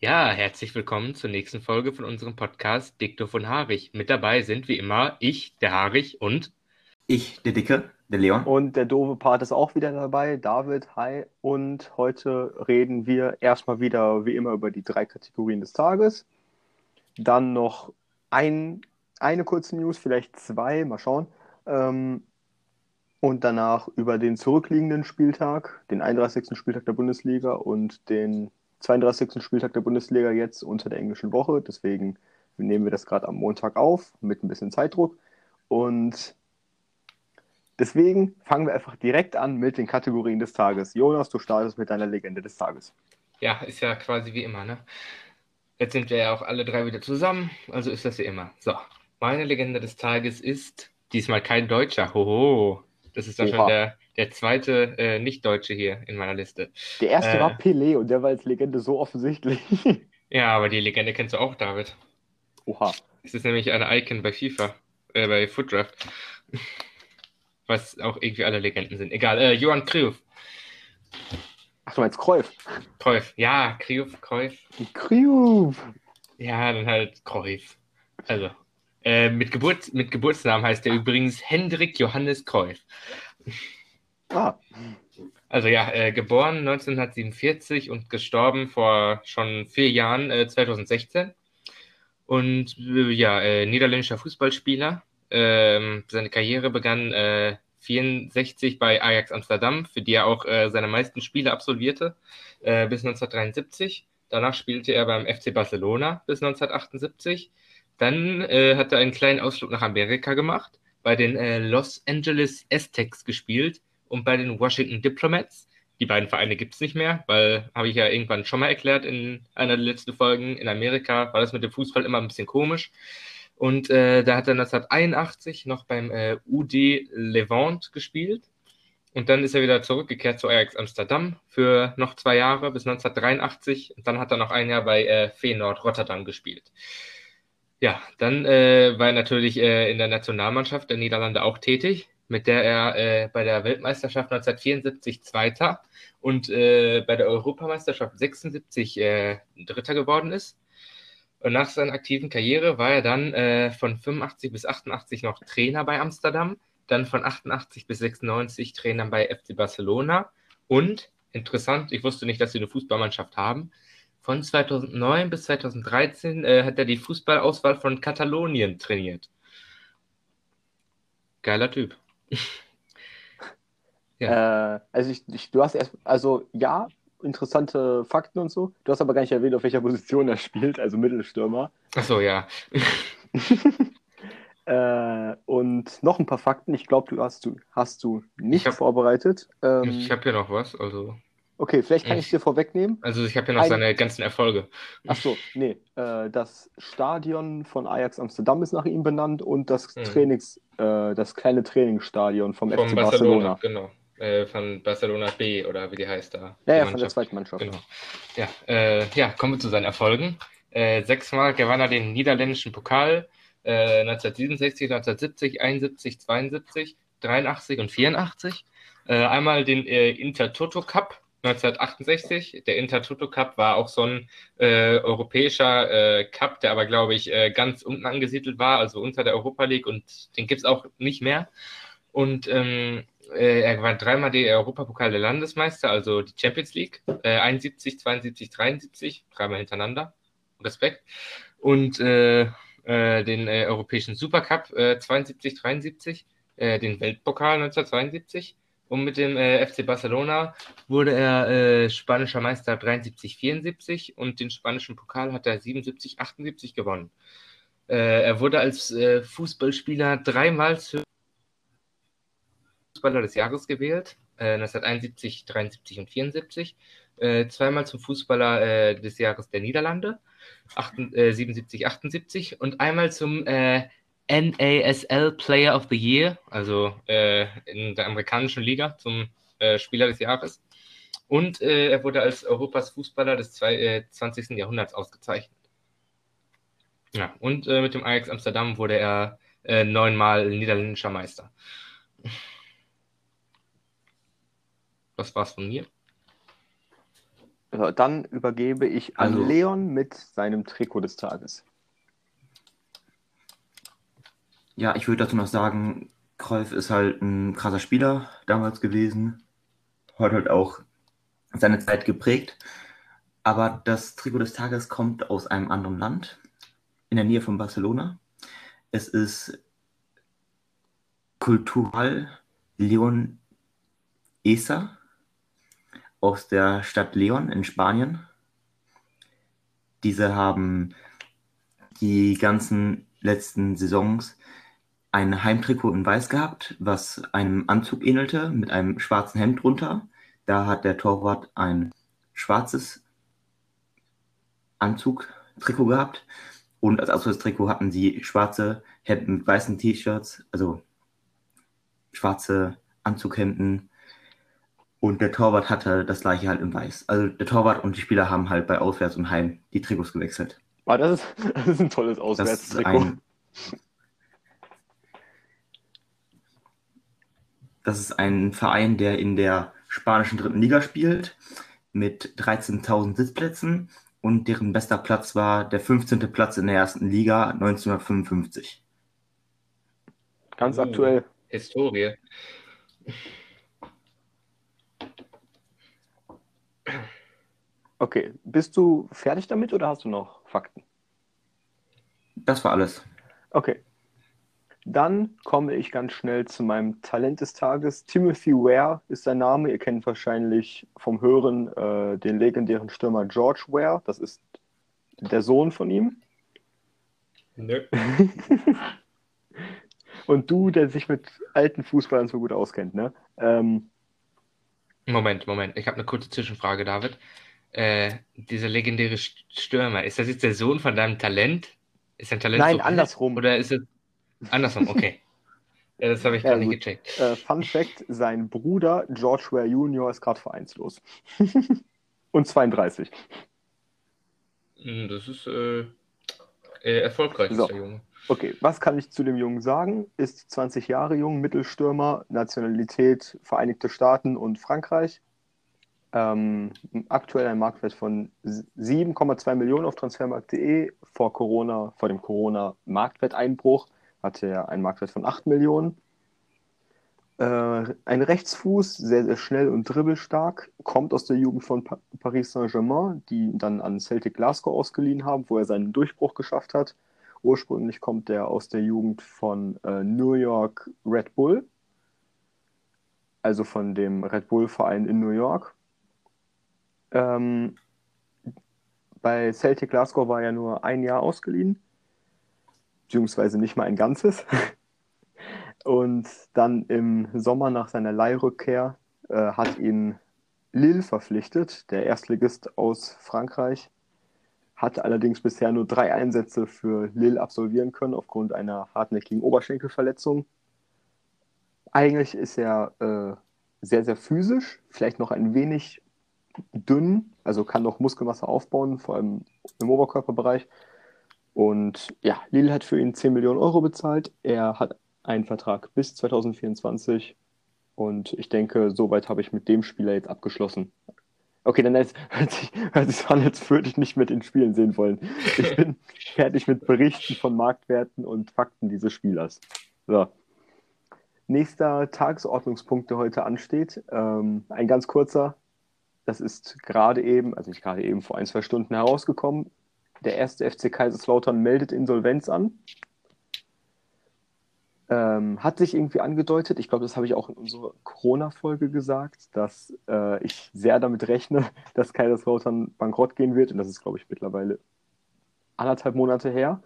Ja, herzlich willkommen zur nächsten Folge von unserem Podcast Dikto von Haarig. Mit dabei sind wie immer ich, der Haarig und Ich, der Dicke, der Leon. Und der doofe Part ist auch wieder dabei, David, hi. Und heute reden wir erstmal wieder wie immer über die drei Kategorien des Tages. Dann noch ein, eine kurze News, vielleicht zwei, mal schauen. Ähm, und danach über den zurückliegenden Spieltag, den 31. Spieltag der Bundesliga und den 32. Spieltag der Bundesliga jetzt unter der englischen Woche. Deswegen nehmen wir das gerade am Montag auf mit ein bisschen Zeitdruck. Und deswegen fangen wir einfach direkt an mit den Kategorien des Tages. Jonas, du startest mit deiner Legende des Tages. ja, ist ja quasi wie immer, ne? Jetzt sind wir ja auch alle drei wieder zusammen, also ist das wie immer. So, meine Legende des Tages ist diesmal kein Deutscher. Hoho, das ist dann Oha. schon der, der zweite äh, Nicht-Deutsche hier in meiner Liste. Der erste Äh. war Pelé und der war als Legende so offensichtlich. Ja, aber die Legende kennst du auch, David. Oha. Es ist nämlich eine Icon bei FIFA, äh, bei Footdraft. Was auch irgendwie alle Legenden sind. Egal, äh, Johann Cruyff. Ach, du meinst Cruyff? Cruyff, ja, Cruyff, Cruyff. Cruyff. Ja, dann halt Cruyff. Also, äh, mit, Geburt, mit Geburtsnamen heißt er übrigens Hendrik Johannes Cruyff. Ah, Also ja, äh, geboren 1947 und gestorben vor schon vier Jahren, äh, 2016. Und äh, ja, äh, niederländischer Fußballspieler. Ähm, seine Karriere begann äh, 64 bei Ajax Amsterdam, für die er auch äh, seine meisten Spiele absolvierte, äh, bis 1973. Danach spielte er beim FC Barcelona bis 1978. Dann äh, hat er einen kleinen Ausflug nach Amerika gemacht, bei den äh, Los Angeles Aztecs gespielt und bei den Washington Diplomats. Die beiden Vereine gibt es nicht mehr, weil, habe ich ja irgendwann schon mal erklärt in einer der letzten Folgen, in Amerika war das mit dem Fußball immer ein bisschen komisch. Und äh, da hat er 1981 noch beim äh, UD Levant gespielt. Und dann ist er wieder zurückgekehrt zu Ajax Amsterdam für noch zwei Jahre bis 1983. Und dann hat er noch ein Jahr bei äh, Feyenoord Rotterdam gespielt. Ja, dann äh, war er natürlich äh, in der Nationalmannschaft der Niederlande auch tätig, mit der er äh, bei der Weltmeisterschaft 1974 Zweiter und äh, bei der Europameisterschaft 76 äh, Dritter geworden ist. Und nach seiner aktiven Karriere war er dann äh, von 85 bis 88 noch Trainer bei Amsterdam, dann von 88 bis 96 Trainer bei FC Barcelona und, interessant, ich wusste nicht, dass sie eine Fußballmannschaft haben, von 2009 bis 2013 äh, hat er die Fußballauswahl von Katalonien trainiert. Geiler Typ. Äh, also ich, ich, du hast erst, also ja, interessante Fakten und so. Du hast aber gar nicht erwähnt, auf welcher Position er spielt, also Mittelstürmer. Achso, ja. Äh, und noch ein paar Fakten. Ich glaube, du hast du hast du nicht Ich hab- vorbereitet. Ähm, Ich habe hier noch was. Also, okay, vielleicht kann ich ich- dir vorwegnehmen. also ich habe hier noch Ein- seine ganzen Erfolge. Ach so, nee. Äh, das Stadion von Ajax Amsterdam ist nach ihm benannt und das Mhm. Trainings, äh, das kleine Trainingsstadion vom Von FC Barcelona, Barcelona. genau. Äh, von Barcelona B oder wie die heißt da. Ja, ja, von der zweiten Mannschaft. Genau. Ja, äh, ja, kommen wir zu seinen Erfolgen. Äh, sechsmal gewann er den niederländischen Pokal. Äh, 1967, 1970, 71, 72, 83 und 84. Äh, einmal den Intertoto Cup 1968. Der Intertoto Cup war auch so ein äh, europäischer äh, Cup, der aber, glaube ich, äh, ganz unten angesiedelt war, also unter der Europa League und den gibt es auch nicht mehr. Und ähm, äh, er war dreimal der Europapokal der Landesmeister, also die Champions League. Äh, 71, 72, 73, dreimal hintereinander. Respekt. Und äh, äh, den Europäischen Supercup äh, 72, 73, äh, den Weltpokal 1972. Und mit dem äh, FC Barcelona wurde er äh, spanischer Meister 73, 74 und den spanischen Pokal hat er 77, 78 gewonnen. Äh, er wurde als äh, Fußballspieler dreimal für Fußballer des Jahres gewählt, äh, 1971, 73 und 74. Äh, zweimal zum Fußballer äh, des Jahres der Niederlande, 8, äh, 77, 78 und einmal zum äh, NASL Player of the Year, also äh, in der amerikanischen Liga zum äh, Spieler des Jahres. Und äh, er wurde als Europas Fußballer des zwei, äh, 20. Jahrhunderts ausgezeichnet. Ja, und äh, mit dem Ajax Amsterdam wurde er äh, neunmal niederländischer Meister. Das war's von mir. Äh, dann übergebe ich an Also- Leon mit seinem Trikot des Tages. Ja, ich würde dazu noch sagen, Cruyff ist halt ein krasser Spieler damals gewesen. Hat halt auch seine Zeit geprägt. Aber das Trikot des Tages kommt aus einem anderen Land, in der Nähe von Barcelona. Es ist Cultural Leon Esa aus der Stadt Leon in Spanien. Diese haben die ganzen letzten Saisons ein Heimtrikot in Weiß gehabt, was einem Anzug ähnelte, mit einem schwarzen Hemd drunter. Da hat der Torwart ein schwarzes Anzug-Trikot gehabt. Und als Auswärtstrikot hatten sie schwarze Hemden mit weißen T-Shirts, also schwarze Anzughemden. Und der Torwart hatte das gleiche halt in Weiß. Also der Torwart und die Spieler haben halt bei Auswärts und Heim die Trikots gewechselt. Ah, das, ist, das ist ein tolles Auswärtstrikot. Das ist ein Verein, der in der spanischen dritten Liga spielt, mit 13.000 Sitzplätzen und deren bester Platz war der 15. Platz in der ersten Liga 1955. Ganz Oh. aktuell. Historie. Okay, bist du fertig damit oder hast du noch Fakten? Das war alles. Okay. Dann komme ich ganz schnell zu meinem Talent des Tages. Timothy Ware ist sein Name. Ihr kennt wahrscheinlich vom Hören äh, den legendären Stürmer George Ware. Das ist der Sohn von ihm. Nö. Und du, der sich mit alten Fußballern so gut auskennt, ne? Ähm, Moment, Moment. Ich habe eine kurze Zwischenfrage, David. Äh, dieser legendäre St- Stürmer, ist das jetzt der Sohn von deinem Talent? Ist dein Talent Nein, so andersrum. Oder ist es andersrum? Okay. ja, das habe ich Ja, gar nicht gut. gecheckt. äh, Fun Fact: Sein Bruder George Ware Jr. ist gerade vereinslos. Und 32. Hm, Das ist äh, äh, erfolgreich, So. ist der Junge. Okay, was kann ich zu dem Jungen sagen? Ist 20 Jahre jung, Mittelstürmer, Nationalität Vereinigte Staaten und Frankreich. Ähm, aktuell ein Marktwert von 7,2 Millionen auf transfermarkt.de. Vor Corona, vor dem Corona-Marktwerteinbruch hatte er einen Marktwert von 8 Millionen. Äh, ein Rechtsfuß, sehr, sehr schnell und dribbelstark, kommt aus der Jugend von pa Paris Saint-Germain, die dann an Celtic Glasgow ausgeliehen haben, wo er seinen Durchbruch geschafft hat. Ursprünglich kommt er aus der Jugend von äh, New York Red Bull, also von dem Red Bull-Verein in New York. Ähm, bei Celtic Glasgow war er nur ein Jahr ausgeliehen, beziehungsweise nicht mal ein ganzes. Und dann im Sommer nach seiner Leihrückkehr äh, hat ihn Lille verpflichtet, der Erstligist aus Frankreich hat allerdings bisher nur drei Einsätze für Lille absolvieren können aufgrund einer hartnäckigen Oberschenkelverletzung. Eigentlich ist er äh, sehr, sehr physisch, vielleicht noch ein wenig dünn, also kann noch Muskelmasse aufbauen, vor allem im Oberkörperbereich. Und ja, Lille hat für ihn 10 Millionen Euro bezahlt. Er hat einen Vertrag bis 2024 und ich denke, soweit habe ich mit dem Spieler jetzt abgeschlossen. Okay, dann ist, hört sich, hört sich an, als würde ich nicht mit den Spielen sehen wollen. Ich bin fertig mit Berichten von Marktwerten und Fakten dieses Spielers. So. Nächster Tagesordnungspunkt, der heute ansteht. Ähm, ein ganz kurzer. Das ist gerade eben, also nicht gerade eben, vor ein, zwei Stunden herausgekommen. Der erste FC Kaiserslautern meldet Insolvenz an. Ähm, hat sich irgendwie angedeutet, ich glaube, das habe ich auch in unserer Corona-Folge gesagt, dass äh, ich sehr damit rechne, dass Kaiserslautern bankrott gehen wird. Und das ist, glaube ich, mittlerweile anderthalb Monate her.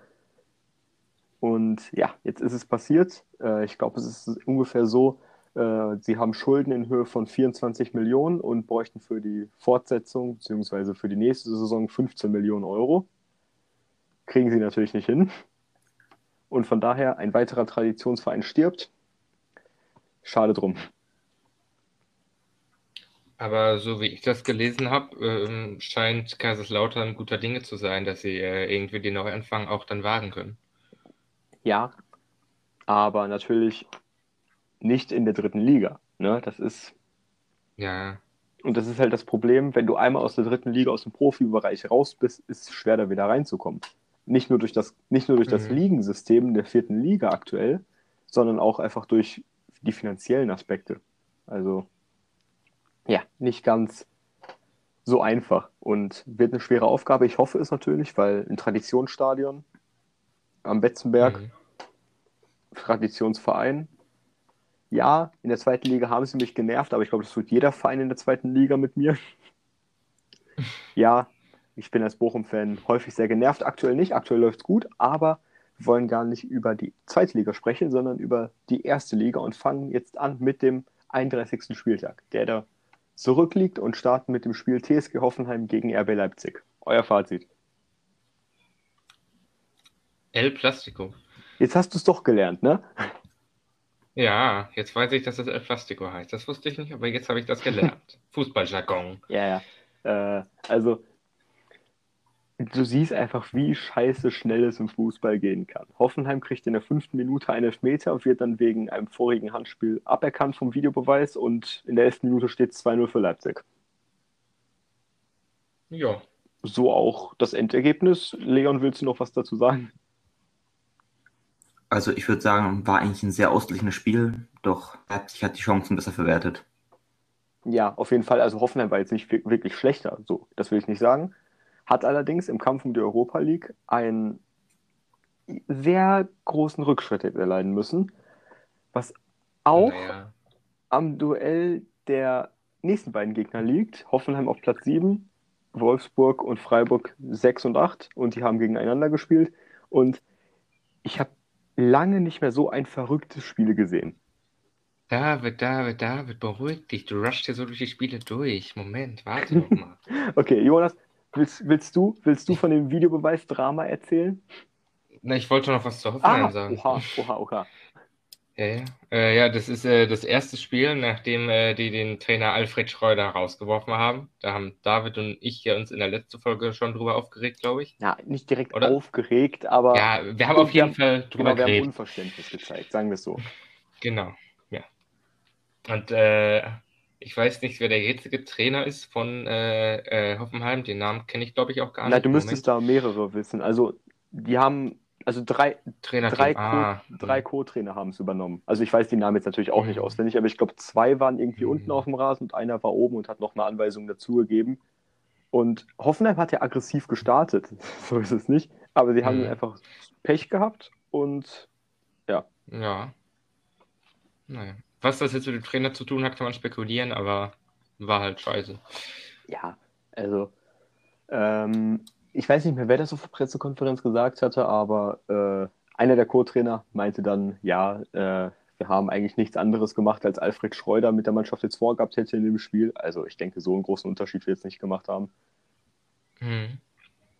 Und ja, jetzt ist es passiert. Äh, ich glaube, es ist ungefähr so, äh, sie haben Schulden in Höhe von 24 Millionen und bräuchten für die Fortsetzung bzw. für die nächste Saison 15 Millionen Euro. Kriegen sie natürlich nicht hin. Und von daher ein weiterer Traditionsverein stirbt. Schade drum. Aber so wie ich das gelesen habe, ähm, scheint Kaiserslautern guter Dinge zu sein, dass sie äh, irgendwie den Neuanfang auch dann wagen können. Ja, aber natürlich nicht in der dritten Liga. Ne? Das ist, Ja, Und das ist halt das Problem, wenn du einmal aus der dritten Liga, aus dem Profibereich raus bist, ist es schwer, da wieder reinzukommen. Nicht nur durch das, nicht nur durch das Mhm. Ligensystem der vierten Liga aktuell, sondern auch einfach durch die finanziellen Aspekte. Also, ja, nicht ganz so einfach und wird eine schwere Aufgabe. Ich hoffe es natürlich, weil ein Traditionsstadion am Betzenberg, Mhm. Traditionsverein. Ja, in der zweiten Liga haben sie mich genervt, aber ich glaube, das tut jeder Verein in der zweiten Liga mit mir. Ja, ich bin als Bochum-Fan häufig sehr genervt. Aktuell nicht, aktuell läuft es gut, aber wir wollen gar nicht über die zweite Liga sprechen, sondern über die erste Liga und fangen jetzt an mit dem 31. Spieltag, der da zurückliegt und starten mit dem Spiel TSG Hoffenheim gegen RB Leipzig. Euer Fazit. El Plastico. Jetzt hast du es doch gelernt, ne? Ja, jetzt weiß ich, dass es El Plastico heißt. Das wusste ich nicht, aber jetzt habe ich das gelernt. Fußballjargon. Ja, ja. Äh, also, du siehst einfach, wie scheiße schnell es im Fußball gehen kann. Hoffenheim kriegt in der fünften Minute einen Elfmeter und wird dann wegen einem vorigen Handspiel aberkannt vom Videobeweis und in der elften Minute steht 2-0 für Leipzig. Ja. So auch das Endergebnis. Leon, willst du noch was dazu sagen? Also ich würde sagen, war eigentlich ein sehr ausgeglichenes Spiel, doch Leipzig hat die Chancen besser verwertet. Ja, auf jeden Fall. Also Hoffenheim war jetzt nicht wir- wirklich schlechter, so, das will ich nicht sagen. Hat allerdings im Kampf um die Europa League einen sehr großen Rückschritt erleiden müssen, was auch Naja. am Duell der nächsten beiden Gegner liegt. Hoffenheim auf Platz 7, Wolfsburg und Freiburg 6 und 8 und die haben gegeneinander gespielt. Und ich habe lange nicht mehr so ein verrücktes Spiel gesehen. David, David, David, beruhig dich. Du rushst hier so durch die Spiele durch. Moment, warte noch mal. Okay, Jonas, willst, willst, du, willst du von dem Videobeweis-Drama erzählen? Na, ich wollte noch was zu Hoffenheim Ah, sagen. oha, oha, oha. Ja, ja. Äh, ja, das ist äh, das erste Spiel, nachdem äh, die den Trainer Alfred Schreuder rausgeworfen haben. Da haben David und ich ja uns in der letzten Folge schon drüber aufgeregt, glaube ich. Ja, nicht direkt Oder? aufgeregt, aber Ja, wir haben auf jeden haben- Fall drüber genau, wir haben geredet. Unverständnis gezeigt, sagen wir es so. Genau, ja. Und äh, ich weiß nicht, wer der jetzige Trainer ist von äh, äh, Hoffenheim. Den Namen kenne ich, glaube ich, auch gar Nein, nicht. du müsstest da mehrere wissen. Also, die haben, also drei, Trainer drei, ah, Co drei Co-Trainer haben es übernommen. Also ich weiß die Namen jetzt natürlich auch nicht Mhm. auswendig, aber ich glaube, zwei waren irgendwie Mhm. unten auf dem Rasen und einer war oben und hat noch eine Anweisung dazugegeben. Und Hoffenheim hat ja aggressiv gestartet, so ist es nicht. Aber sie haben Mhm. einfach Pech gehabt und Ja. Naja. Was das jetzt mit dem Trainer zu tun hat, kann man spekulieren, aber war halt scheiße. ja, also ähm, ich weiß nicht mehr, wer das auf der Pressekonferenz gesagt hatte, aber äh, einer der Co-Trainer meinte dann, ja, äh, wir haben eigentlich nichts anderes gemacht, als Alfred Schreuder mit der Mannschaft jetzt vorgehabt hätte in dem Spiel. Also ich denke, so einen großen Unterschied wird es nicht gemacht haben. Hm.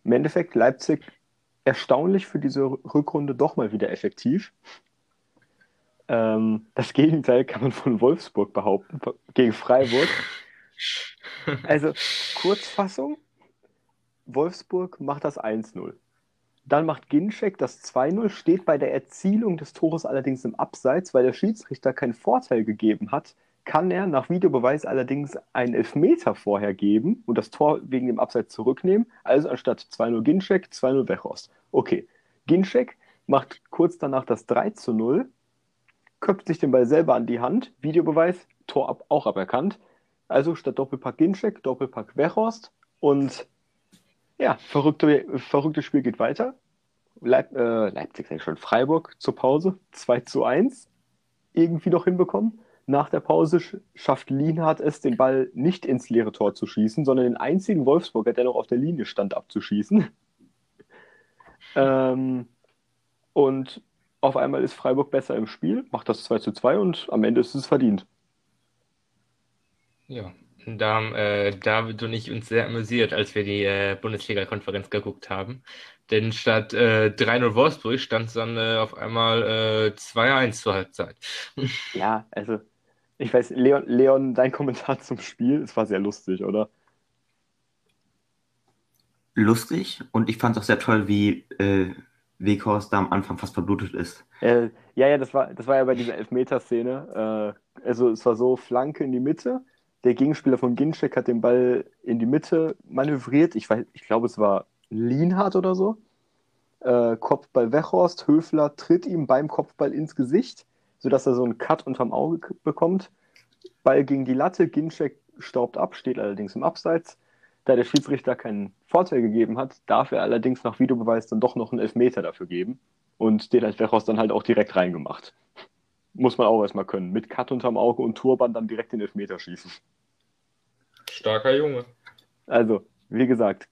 Im Endeffekt Leipzig erstaunlich für diese Rückrunde doch mal wieder effektiv. Ähm, das Gegenteil kann man von Wolfsburg behaupten, gegen Freiburg. Also Kurzfassung, Wolfsburg macht das 1-0. Dann macht Ginczek das 2-0, steht bei der Erzielung des Tores allerdings im Abseits, weil der Schiedsrichter keinen Vorteil gegeben hat, kann er nach Videobeweis allerdings einen Elfmeter vorher geben und das Tor wegen dem Abseits zurücknehmen. Also anstatt 2-0 Ginczek, 2-0 Wechhorst. Okay, Ginczek macht kurz danach das 3-0, köpft sich den Ball selber an die Hand, Videobeweis, Tor ab, auch aberkannt. Also statt Doppelpack Ginczek, Doppelpack Wechhorst und ja, verrückte, verrücktes Spiel geht weiter. Leip, äh, Leipzig, ich schon, Freiburg zur Pause, 2 zu 1, irgendwie noch hinbekommen. Nach der Pause sch- schafft Lienhardt es, den Ball nicht ins leere Tor zu schießen, sondern den einzigen Wolfsburger, der noch auf der Linie stand, abzuschießen. ähm, und auf einmal ist Freiburg besser im Spiel, macht das 2 zu 2 und am Ende ist es verdient. Ja, da haben äh, David und ich uns sehr amüsiert, als wir die äh, Bundesliga-Konferenz geguckt haben. Denn statt äh, 3-0 Wolfsburg stand es dann äh, auf einmal äh, 2-1 zur Halbzeit. Ja, also, ich weiß, Leon, Leon, dein Kommentar zum Spiel, es war sehr lustig, oder? Lustig und ich fand es auch sehr toll, wie äh, Weghorst da am Anfang fast verblutet ist. Äh, ja, ja, das war, das war ja bei dieser Elfmeterszene. Äh, also es war so, Flanke in die Mitte, Der Gegenspieler von Ginczek hat den Ball in die Mitte manövriert. Ich, ich glaube, es war Lienhardt oder so. Äh, Kopfball Wechhorst, Höfler tritt ihm beim Kopfball ins Gesicht, sodass er so einen Cut unterm Auge bekommt. Ball gegen die Latte, Ginczek staubt ab, steht allerdings im Abseits. Da der Schiedsrichter keinen Vorteil gegeben hat, darf er allerdings nach Videobeweis dann doch noch einen Elfmeter dafür geben. Und den hat Wechhorst dann halt auch direkt reingemacht. Muss man auch erstmal können. Mit Cut unterm Auge und Turban dann direkt den Elfmeter schießen. Starker Junge. Also, wie gesagt,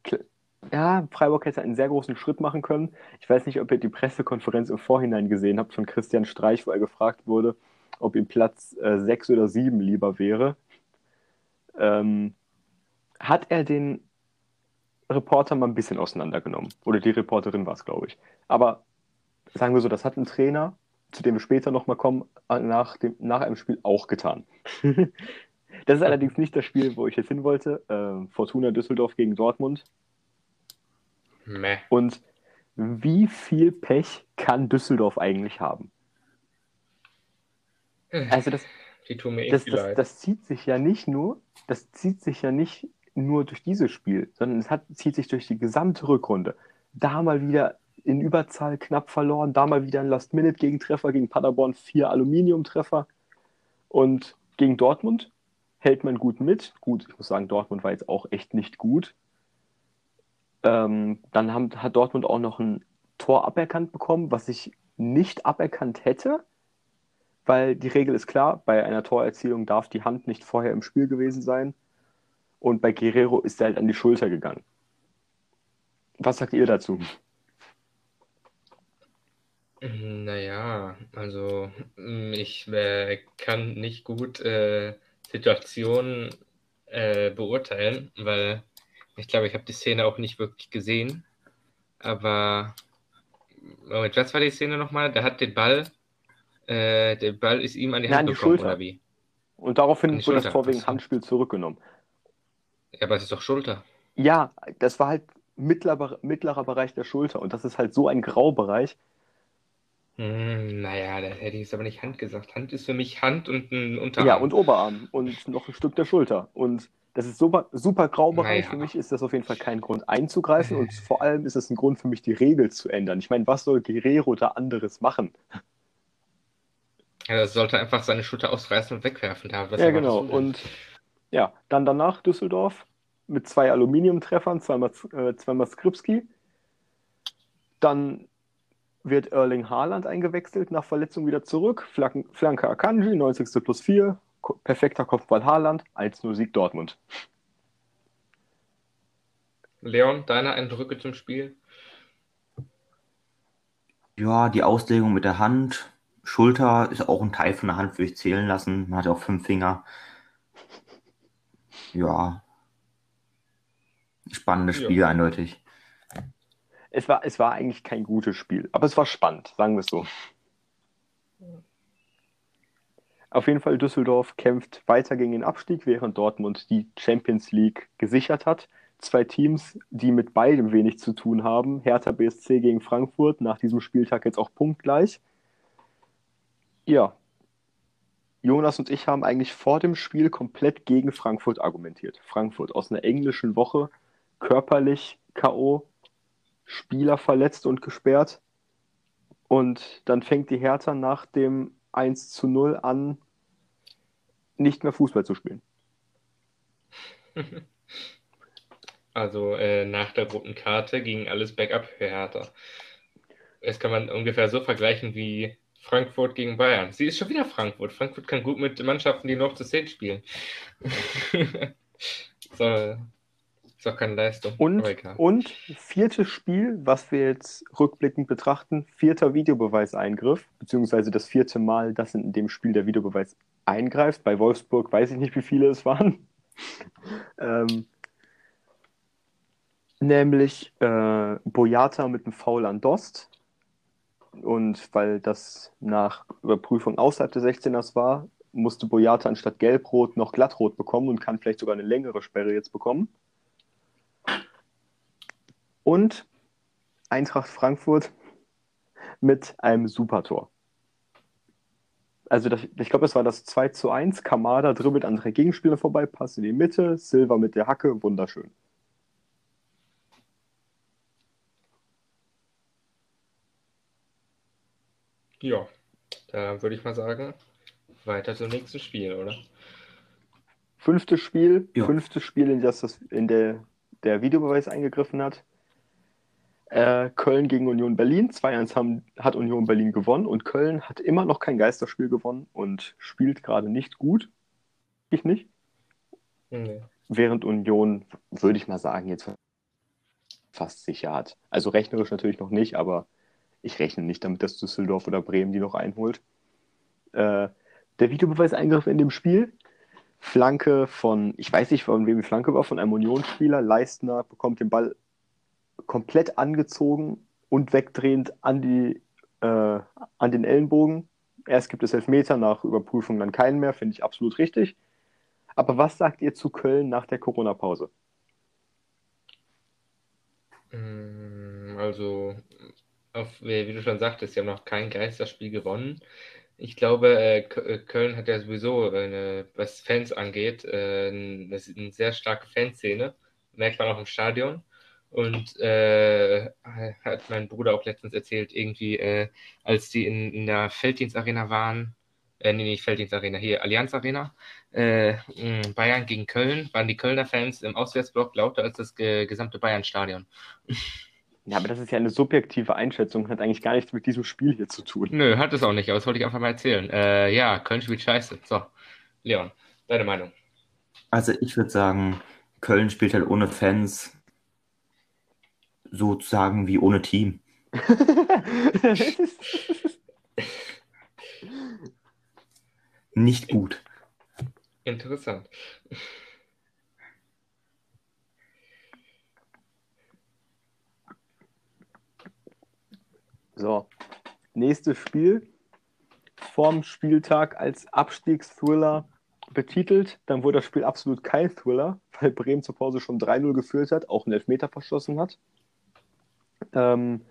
ja, Freiburg hätte einen sehr großen Schritt machen können. Ich weiß nicht, ob ihr die Pressekonferenz im Vorhinein gesehen habt von Christian Streich, wo er gefragt wurde, ob ihm Platz äh, 6 oder 7 lieber wäre. Ähm, hat er den Reporter mal ein bisschen auseinandergenommen. Oder die Reporterin war es, glaube ich. Aber sagen wir so, das hat ein Trainer zu dem wir später nochmal kommen, nach, dem, nach einem Spiel auch getan. das ist allerdings nicht das Spiel, wo ich jetzt hin wollte. Äh, Fortuna Düsseldorf gegen Dortmund. Meh. Und wie viel Pech kann Düsseldorf eigentlich haben? Also das, das, das, das, zieht sich ja nicht nur, das zieht sich ja nicht nur durch dieses Spiel, sondern es hat, zieht sich durch die gesamte Rückrunde. Da mal wieder in Überzahl knapp verloren. Da mal wieder ein Last-Minute-Gegentreffer gegen Paderborn, vier Aluminiumtreffer. Und gegen Dortmund hält man gut mit. Gut, ich muss sagen, Dortmund war jetzt auch echt nicht gut. Ähm, dann haben, hat Dortmund auch noch ein Tor aberkannt bekommen, was ich nicht aberkannt hätte, weil die Regel ist klar, bei einer Torerzielung darf die Hand nicht vorher im Spiel gewesen sein. Und bei Guerrero ist er halt an die Schulter gegangen. Was sagt ihr dazu? Naja, also mm, ich äh, kann nicht gut äh, Situationen äh, beurteilen, weil ich glaube, ich habe die Szene auch nicht wirklich gesehen. Aber Moment, was war die Szene nochmal? Der hat den Ball, äh, der Ball ist ihm an die Hand Nein, gekommen, Schulter. oder wie? Und daraufhin wurde das Tor wegen Handspiel zurückgenommen. Ja, aber es ist doch Schulter. Ja, das war halt mittlerer, mittlerer Bereich der Schulter und das ist halt so ein Graubereich. Hm, naja, da hätte ich jetzt aber nicht Hand gesagt. Hand ist für mich Hand und ein Unterarm. Ja, und Oberarm und noch ein Stück der Schulter. Und das ist super, super Graubereich. Naja. Für mich ist das auf jeden Fall kein Grund einzugreifen und vor allem ist es ein Grund für mich, die Regel zu ändern. Ich meine, was soll Guerrero da anderes machen? Ja, er sollte einfach seine Schulter ausreißen und wegwerfen. Da, ja, genau. Und ja, dann danach Düsseldorf mit zwei Aluminiumtreffern, zweimal, äh, zweimal Skripski. Dann wird Erling Haaland eingewechselt, nach Verletzung wieder zurück. Flanken, Flanke Akanji, 90. plus 4. Perfekter Kopfball Haaland, 1-0 Sieg Dortmund. Leon, deine Eindrücke zum Spiel? Ja, die Auslegung mit der Hand. Schulter ist auch ein Teil von der Hand, würde ich zählen lassen. Man hat ja auch fünf Finger. Ja. Spannendes Spiel, ja. eindeutig es war, es war eigentlich kein gutes Spiel, aber es war spannend, sagen wir es so. Auf jeden Fall, Düsseldorf kämpft weiter gegen den Abstieg, während Dortmund die Champions League gesichert hat. Zwei Teams, die mit beidem wenig zu tun haben. Hertha BSC gegen Frankfurt, nach diesem Spieltag jetzt auch punktgleich. Ja, Jonas und ich haben eigentlich vor dem Spiel komplett gegen Frankfurt argumentiert. Frankfurt aus einer englischen Woche, körperlich K.O., Spieler verletzt und gesperrt. Und dann fängt die Hertha nach dem 1 zu 0 an, nicht mehr Fußball zu spielen. Also äh, nach der roten Karte ging alles bergab für Hertha. Das kann man ungefähr so vergleichen wie Frankfurt gegen Bayern. Sie ist schon wieder Frankfurt. Frankfurt kann gut mit Mannschaften, die noch zu 10 spielen. so, ist auch keine Leistung. Und, und viertes Spiel, was wir jetzt rückblickend betrachten, vierter Videobeweiseingriff, beziehungsweise das vierte Mal, dass in dem Spiel der Videobeweis eingreift. Bei Wolfsburg weiß ich nicht, wie viele es waren. ähm, nämlich äh, Boyata mit einem Foul an Dost. Und weil das nach Überprüfung außerhalb des 16ers war, musste Boyata anstatt Gelbrot noch Glattrot bekommen und kann vielleicht sogar eine längere Sperre jetzt bekommen und Eintracht Frankfurt mit einem Supertor. Also das, ich glaube, das war das 2 zu 1. Kamada dribbelt an drei Gegenspieler vorbei, passt in die Mitte, Silva mit der Hacke, wunderschön. Ja, da würde ich mal sagen, weiter zum nächsten Spiel, oder? Fünftes Spiel, Ja. fünftes Spiel, in das, das in der, der Videobeweis eingegriffen hat. Äh, Köln gegen Union Berlin. 2-1 haben- hat Union Berlin gewonnen und Köln hat immer noch kein Geisterspiel gewonnen und spielt gerade nicht gut. Ich nicht. Nee. Während Union, würde ich mal sagen, jetzt fast sicher hat. Also rechnerisch natürlich noch nicht, aber ich rechne nicht damit, dass Düsseldorf oder Bremen die noch einholt. Äh, der Videobeweis-Eingriff in dem Spiel. Flanke von, ich weiß nicht, von wem die Flanke war, von einem Unionsspieler. Leistner bekommt den Ball komplett angezogen und wegdrehend an, die, äh, an den Ellenbogen. Erst gibt es Elfmeter, nach Überprüfung dann keinen mehr, finde ich absolut richtig. Aber was sagt ihr zu Köln nach der Corona-Pause? Mm, Also, auf, wie du schon sagtest, sie haben noch kein Geisterspiel gewonnen. Ich glaube, äh, äh, Köln hat ja sowieso, eine, was Fans angeht, äh, eine, eine sehr starke Fanszene. Merkt man auch im Stadion. Und äh, hat mein Bruder auch letztens erzählt, irgendwie, äh, als die in, in der Felddienstarena waren, äh, nee, nicht Felddienstarena, hier Allianz Arena, äh, Bayern gegen Köln, waren die Kölner Fans im Auswärtsblock lauter als das ge gesamte Bayern-Stadion. Ja, aber das ist ja eine subjektive Einschätzung, hat eigentlich gar nichts mit diesem Spiel hier zu tun. Nö, hat es auch nicht, aber das wollte ich einfach mal erzählen. Äh, ja, Köln spielt scheiße. So, Leon, deine Meinung. Also ich würde sagen, Köln spielt halt ohne Fans sozusagen wie ohne Team. Nicht gut. Interessant. So, nächstes Spiel. Vorm Spieltag als Abstiegsthriller betitelt. Dann wurde das Spiel absolut kein Thriller, weil Bremen zur Pause schon 3-0 geführt hat, auch einen Elfmeter verschossen hat. Ähm,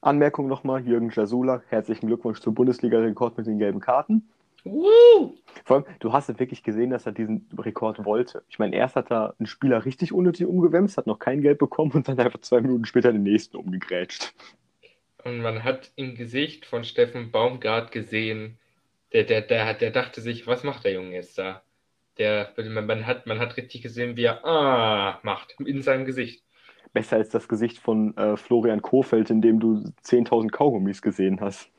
Anmerkung nochmal, Jürgen Jasula, herzlichen Glückwunsch zum Bundesliga-Rekord mit den gelben Karten. Woo! Vor allem, du hast ja wirklich gesehen, dass er diesen Rekord wollte. Ich meine, erst hat er einen Spieler richtig unnötig umgewämst, hat noch kein Geld bekommen und dann einfach zwei Minuten später den nächsten umgegrätscht. Und man hat im Gesicht von Steffen Baumgart gesehen, der, der, der, der dachte sich, was macht der Junge jetzt da? Der, man, hat, man hat richtig gesehen, wie er ah macht in seinem Gesicht. Besser als das Gesicht von äh, Florian Kohfeldt, in dem du 10.000 Kaugummis gesehen hast.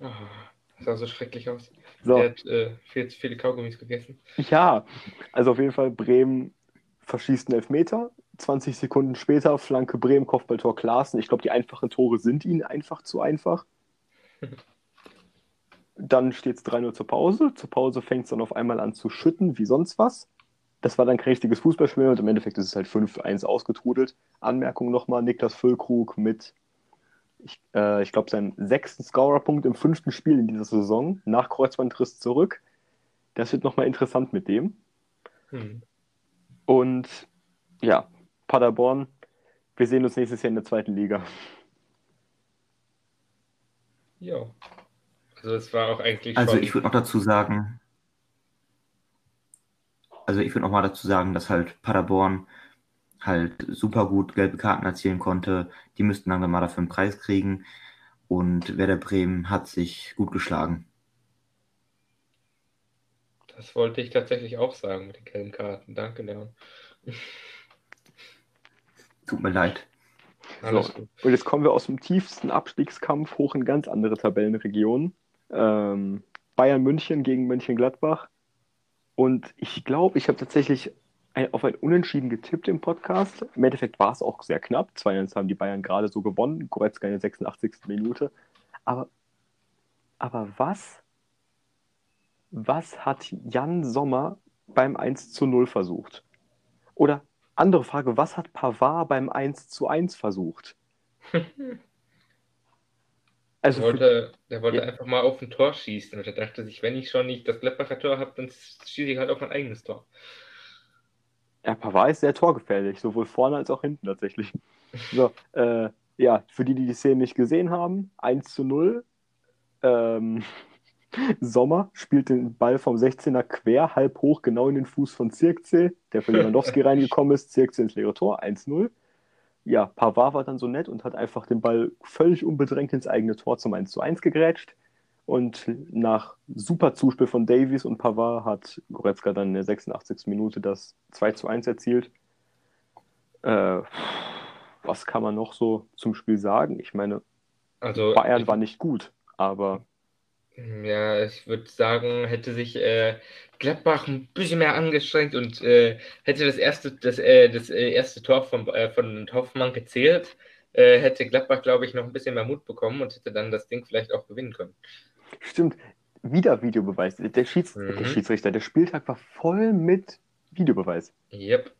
Ah, das sah so schrecklich aus. So, Der hat äh, viel zu viele Kaugummis gegessen. ja, also auf jeden Fall Bremen verschießt einen Elfmeter. 20 Sekunden später Flanke Bremen, Kopfballtor Klaassen. Ich glaube, die einfachen Tore sind ihnen einfach zu einfach. Dann steht es 3-0 zur Pause. Zur Pause fängt es dann auf einmal an zu schütten, wie sonst was. Das war dann kein richtiges Fußballspiel und im Endeffekt ist es halt 5-1 ausgetrudelt. Anmerkung nochmal: Niklas Füllkrug mit, ich, äh, ich glaube, seinem sechsten Scorerpunkt im fünften Spiel in dieser Saison nach Kreuzbandriss zurück. Das wird nochmal interessant mit dem. Hm. Und ja, Paderborn, wir sehen uns nächstes Jahr in der zweiten Liga. Ja. Also es war auch eigentlich Also ich würde noch dazu sagen, also ich würde noch mal dazu sagen, dass halt Paderborn halt super gut gelbe Karten erzielen konnte. Die müssten langsam mal dafür einen Preis kriegen. Und Werder Bremen hat sich gut geschlagen. Das wollte ich tatsächlich auch sagen mit den gelben Karten. Danke, Leon. Tut mir leid. So. Und jetzt kommen wir aus dem tiefsten Abstiegskampf hoch in ganz andere Tabellenregionen. Ähm, Bayern München gegen Mönchengladbach. Und ich glaube, ich habe tatsächlich ein, auf ein Unentschieden getippt im Podcast. Im Endeffekt war es auch sehr knapp. 2-1 haben die Bayern gerade so gewonnen. Goretzka in der 86. Minute. Aber, aber was, was hat Jan Sommer beim 1 zu 0 versucht? Oder andere Frage, was hat Pavard beim 1 zu 1 versucht? Also Der wollte, der wollte Ja. einfach mal auf ein Tor schießen und er dachte sich, wenn ich schon nicht das Gladbacher Tor habe, dann schieße ich halt auf mein eigenes Tor. ja, Pavard ist sehr torgefährlich, sowohl vorne als auch hinten tatsächlich. So, äh, ja, für die, die die Szene nicht gesehen haben, 1 zu 0. Ähm, Sommer spielt den Ball vom 16er quer, halb hoch, genau in den Fuß von Zirkzee, der für Lewandowski reingekommen ist. Zirkzee ins leere Tor, 1-0. Ja, Pavard war dann so nett und hat einfach den Ball völlig unbedrängt ins eigene Tor zum 1-1 gegrätscht. Und nach super Zuspiel von Davies und Pavard hat Goretzka dann in der 86. Minute das 2 1 erzielt. Äh, was kann man noch so zum Spiel sagen? Ich meine, also, Bayern ich, war nicht gut, aber. Ja, ich würde sagen, hätte sich äh, Gladbach ein bisschen mehr angestrengt und äh, hätte das erste, das, äh, das äh, erste Tor von, äh, von Hoffmann gezählt, äh, hätte Gladbach, glaube ich, noch ein bisschen mehr Mut bekommen und hätte dann das Ding vielleicht auch gewinnen können. Stimmt, wieder Videobeweis. Der, Schieds mhm. der Schiedsrichter, der Spieltag war voll mit Videobeweis. Yep.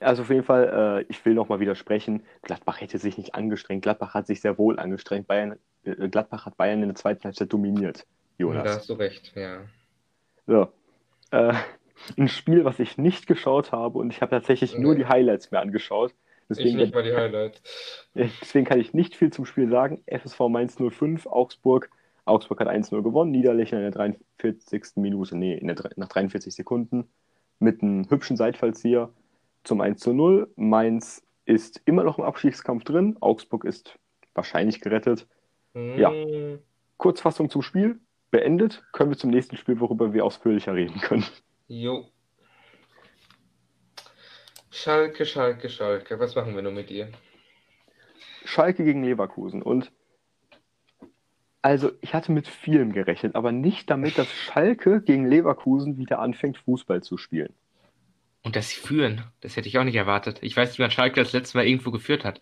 Also auf jeden Fall, äh, ich will nochmal widersprechen, Gladbach hätte sich nicht angestrengt. Gladbach hat sich sehr wohl angestrengt. Bayern, äh, Gladbach hat Bayern in der zweiten Halbzeit dominiert, Jonas. Da hast du recht, ja. So. Äh, ein Spiel, was ich nicht geschaut habe und ich habe tatsächlich nee. nur die Highlights mir angeschaut. Deswegen, ich nicht mal die Highlights. Deswegen kann ich nicht viel zum Spiel sagen. FSV Mainz 05, Augsburg. Augsburg hat 1-0 gewonnen, Niederlechner in der 43. Minute, nee, der, nach 43 Sekunden mit einem hübschen Seitfallzieher zum 1 zu 0. Mainz ist immer noch im Abstiegskampf drin. Augsburg ist wahrscheinlich gerettet. Mm. Ja. Kurzfassung zum Spiel. Beendet. Können wir zum nächsten Spiel, worüber wir ausführlicher reden können. Jo. Schalke, Schalke, Schalke. Was machen wir nur mit dir? Schalke gegen Leverkusen. Und also, ich hatte mit vielem gerechnet, aber nicht damit, dass Schalke gegen Leverkusen wieder anfängt, Fußball zu spielen. Und dass sie führen, das hätte ich auch nicht erwartet. Ich weiß nicht, wann Schalke das letzte Mal irgendwo geführt hat.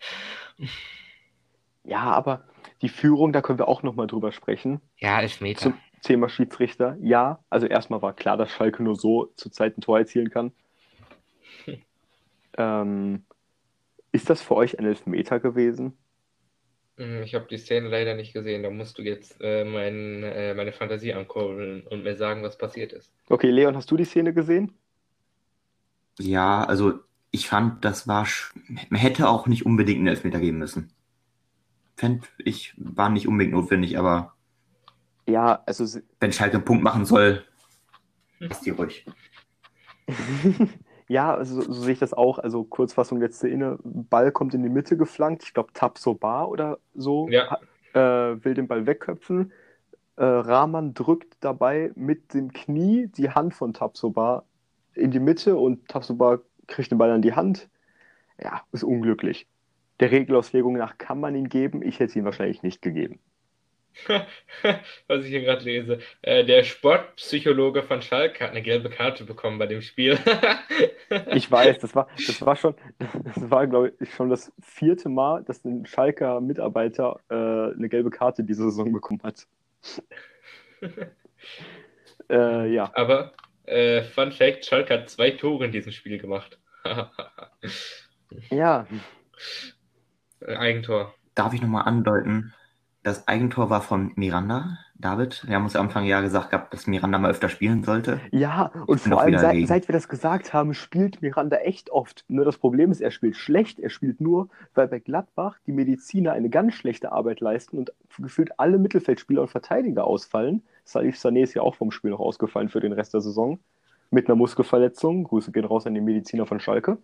Ja, aber die Führung, da können wir auch nochmal drüber sprechen. Ja, Elfmeter. Zum Thema Schiedsrichter. Ja, also erstmal war klar, dass Schalke nur so zurzeit ein Tor erzielen kann. Hm. Ähm, ist das für euch ein Elfmeter gewesen? Hm, ich habe die Szene leider nicht gesehen. Da musst du jetzt äh, mein, äh, meine Fantasie ankurbeln und mir sagen, was passiert ist. Okay, Leon, hast du die Szene gesehen? Ja, also ich fand, das war, man hätte auch nicht unbedingt einen Elfmeter geben müssen. Fände ich, war nicht unbedingt notwendig, aber ja, also wenn Schalke einen Punkt machen soll, ist die ruhig. ja, also so sehe ich das auch. Also Kurzfassung letzte Inne, Ball kommt in die Mitte geflankt. Ich glaube, Tabsoba oder so ja. äh, will den Ball wegköpfen. Äh, Rahman drückt dabei mit dem Knie die Hand von Tabsoba in die Mitte und Tabsoba kriegt den Ball an die Hand. Ja, ist unglücklich. Der Regelauslegung nach kann man ihn geben. Ich hätte ihn wahrscheinlich nicht gegeben. Was ich hier gerade lese. Äh, der Sportpsychologe von Schalke hat eine gelbe Karte bekommen bei dem Spiel. ich weiß, das war, das war schon, das war, glaube ich, schon das vierte Mal, dass ein Schalker Mitarbeiter äh, eine gelbe Karte diese Saison bekommen hat. äh, ja. Aber äh, Fun Fact: Schalke hat zwei Tore in diesem Spiel gemacht. ja. Eigentor. Darf ich nochmal andeuten? Das Eigentor war von Miranda, David. Wir haben uns ja am Anfang ja gesagt gehabt, dass Miranda mal öfter spielen sollte. Ja, und vor allem seit, seit, wir das gesagt haben, spielt Miranda echt oft. Nur das Problem ist, er spielt schlecht. Er spielt nur, weil bei Gladbach die Mediziner eine ganz schlechte Arbeit leisten und gefühlt alle Mittelfeldspieler und Verteidiger ausfallen. Salif Sané ist ja auch vom Spiel noch ausgefallen für den Rest der Saison. Mit einer Muskelverletzung. Grüße gehen raus an die Mediziner von Schalke.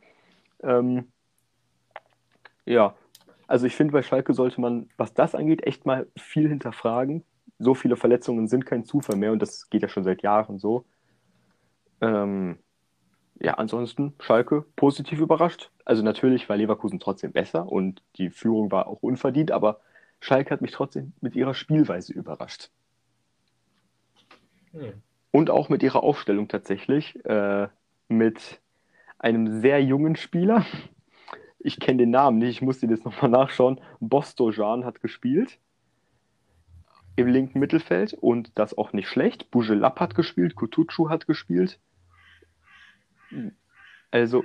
Ähm, ja, also ich finde, bei Schalke sollte man, was das angeht, echt mal viel hinterfragen. So viele Verletzungen sind kein Zufall mehr und das geht ja schon seit Jahren so. Ähm, ja, ansonsten Schalke positiv überrascht. Also natürlich war Leverkusen trotzdem besser und die Führung war auch unverdient, aber Schalke hat mich trotzdem mit ihrer Spielweise überrascht. Hm. Und auch mit ihrer Aufstellung tatsächlich. Äh, mit einem sehr jungen Spieler. Ich kenne den Namen nicht, ich muss den jetzt nochmal nachschauen. Bostojan hat gespielt im linken Mittelfeld und das auch nicht schlecht. Bujelab hat gespielt, Kutucu hat gespielt. Also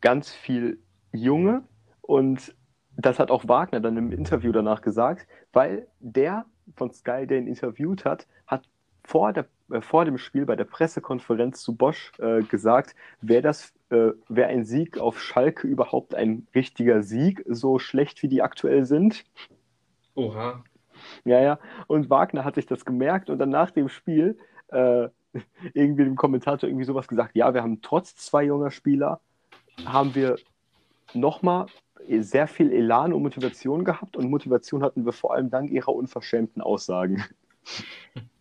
ganz viel Junge und das hat auch Wagner dann im Interview danach gesagt, weil der von Sky, der ihn interviewt hat, hat vor, der, äh, vor dem Spiel bei der Pressekonferenz zu Bosch äh, gesagt, wäre das äh, wäre ein Sieg auf Schalke überhaupt ein richtiger Sieg, so schlecht wie die aktuell sind? Oha. Ja, ja. Und Wagner hat sich das gemerkt und dann nach dem Spiel äh, irgendwie dem Kommentator irgendwie sowas gesagt. Ja, wir haben trotz zwei junger Spieler, haben wir nochmal sehr viel Elan und Motivation gehabt und Motivation hatten wir vor allem dank ihrer unverschämten Aussagen.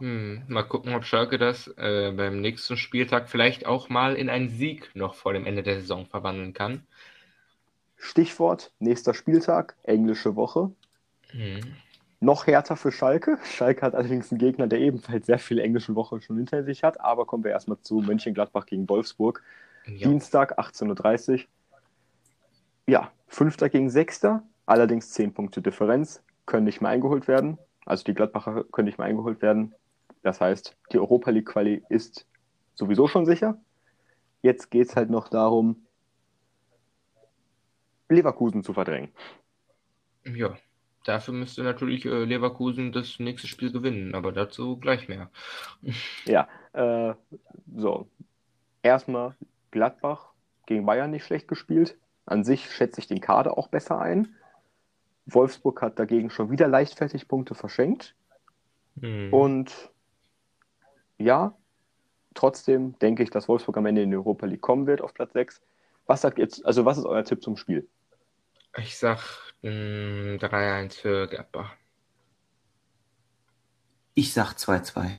Hm, mal gucken, ob Schalke das äh, beim nächsten Spieltag vielleicht auch mal in einen Sieg noch vor dem Ende der Saison verwandeln kann. Stichwort nächster Spieltag, englische Woche. Hm. Noch härter für Schalke. Schalke hat allerdings einen Gegner, der ebenfalls sehr viele englische Wochen schon hinter sich hat. Aber kommen wir erstmal zu Mönchengladbach gegen Wolfsburg. Ja. Dienstag 18.30 Uhr. Ja, Fünfter gegen Sechster, allerdings 10 Punkte Differenz, können nicht mehr eingeholt werden. Also die Gladbacher können nicht mehr eingeholt werden. Das heißt, die Europa League Quali ist sowieso schon sicher. Jetzt geht es halt noch darum, Leverkusen zu verdrängen. Ja, dafür müsste natürlich äh, Leverkusen das nächste Spiel gewinnen, aber dazu gleich mehr. Ja, äh, so. Erstmal Gladbach gegen Bayern nicht schlecht gespielt. An sich schätze ich den Kader auch besser ein. Wolfsburg hat dagegen schon wieder leichtfertig Punkte verschenkt. Hm. Und ja, trotzdem denke ich, dass Wolfsburg am Ende in die Europa League kommen wird auf Platz 6. Was sagt jetzt, also was ist euer Tipp zum Spiel? Ich sag 3-1 für Gladbach. Ich sag 2-2.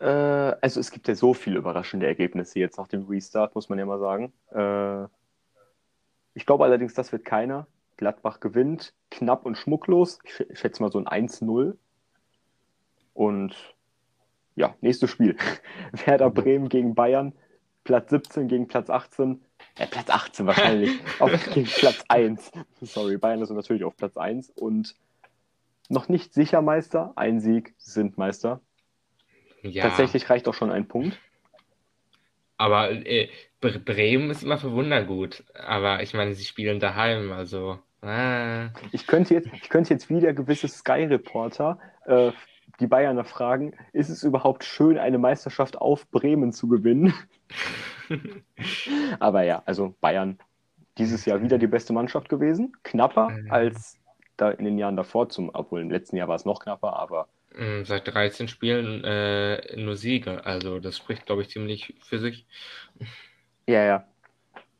Äh, also es gibt ja so viele überraschende Ergebnisse jetzt nach dem Restart, muss man ja mal sagen. Äh, ich glaube allerdings, das wird keiner. Gladbach gewinnt, knapp und schmucklos. Ich schätze mal so ein 1-0. Und ja, nächstes Spiel. Werder Bremen gegen Bayern. Platz 17 gegen Platz 18. Äh, Platz 18 wahrscheinlich. auf, gegen Platz 1. Sorry, Bayern ist natürlich auf Platz 1. Und noch nicht sicher Meister. Ein Sieg, sind Meister. Ja. Tatsächlich reicht auch schon ein Punkt. Aber äh, Bremen ist immer für Wunder gut. Aber ich meine, sie spielen daheim, also. Ah. Ich, könnte jetzt, ich könnte jetzt wieder gewisse Sky-Reporter äh, die Bayerner fragen, ist es überhaupt schön, eine Meisterschaft auf Bremen zu gewinnen? Aber ja, also Bayern dieses Jahr wieder die beste Mannschaft gewesen. Knapper als da in den Jahren davor, zum, obwohl im letzten Jahr war es noch knapper, aber. Mm, seit 13 Spielen äh, nur Siege. Also das spricht, glaube ich, ziemlich für sich. Ja, ja.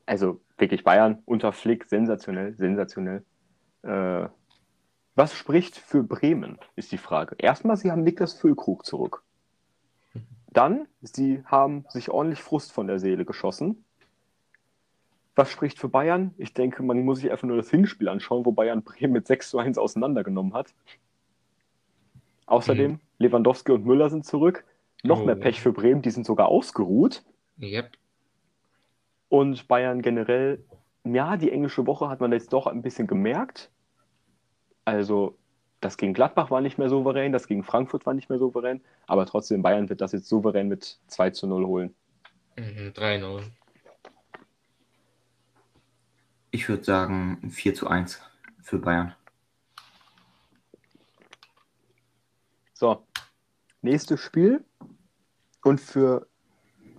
Also wirklich Bayern unter Flick, sensationell, sensationell. Äh, was spricht für Bremen, ist die Frage. Erstmal, sie haben Niklas Füllkrug zurück. Dann, sie haben sich ordentlich Frust von der Seele geschossen. Was spricht für Bayern? Ich denke, man muss sich einfach nur das Hinspiel anschauen, wo Bayern Bremen mit 6 zu 1 auseinandergenommen hat. Außerdem, mhm. Lewandowski und Müller sind zurück. Noch oh. mehr Pech für Bremen, die sind sogar ausgeruht. Yep. Und Bayern generell, ja, die englische Woche hat man jetzt doch ein bisschen gemerkt. Also, das gegen Gladbach war nicht mehr souverän, das gegen Frankfurt war nicht mehr souverän, aber trotzdem, Bayern wird das jetzt souverän mit 2 zu 0 holen. 3-0. Mhm, ich würde sagen 4 zu 1 für Bayern. So, nächstes Spiel. Und für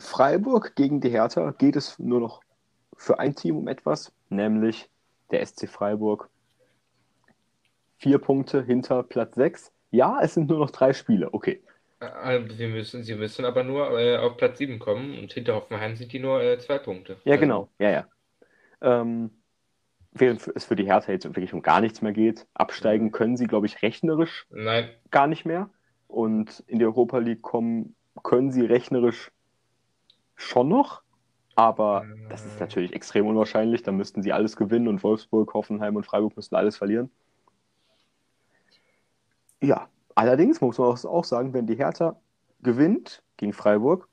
Freiburg gegen die Hertha geht es nur noch für ein Team um etwas, nämlich der SC Freiburg vier Punkte hinter Platz 6. Ja, es sind nur noch drei Spiele, okay. Äh, sie müssen, sie müssen aber nur äh, auf Platz 7 kommen und hinter Hoffenheim sind die nur äh, zwei Punkte. Ja, also. genau, ja, ja. Ähm, während es für die Hertha jetzt wirklich um gar nichts mehr geht, absteigen können sie, glaube ich, rechnerisch Nein. gar nicht mehr. Und in die Europa League kommen können sie rechnerisch schon noch, aber äh. das ist natürlich extrem unwahrscheinlich. Da müssten sie alles gewinnen und Wolfsburg, Hoffenheim und Freiburg müssten alles verlieren. Ja, allerdings muss man auch sagen, wenn die Hertha gewinnt gegen Freiburg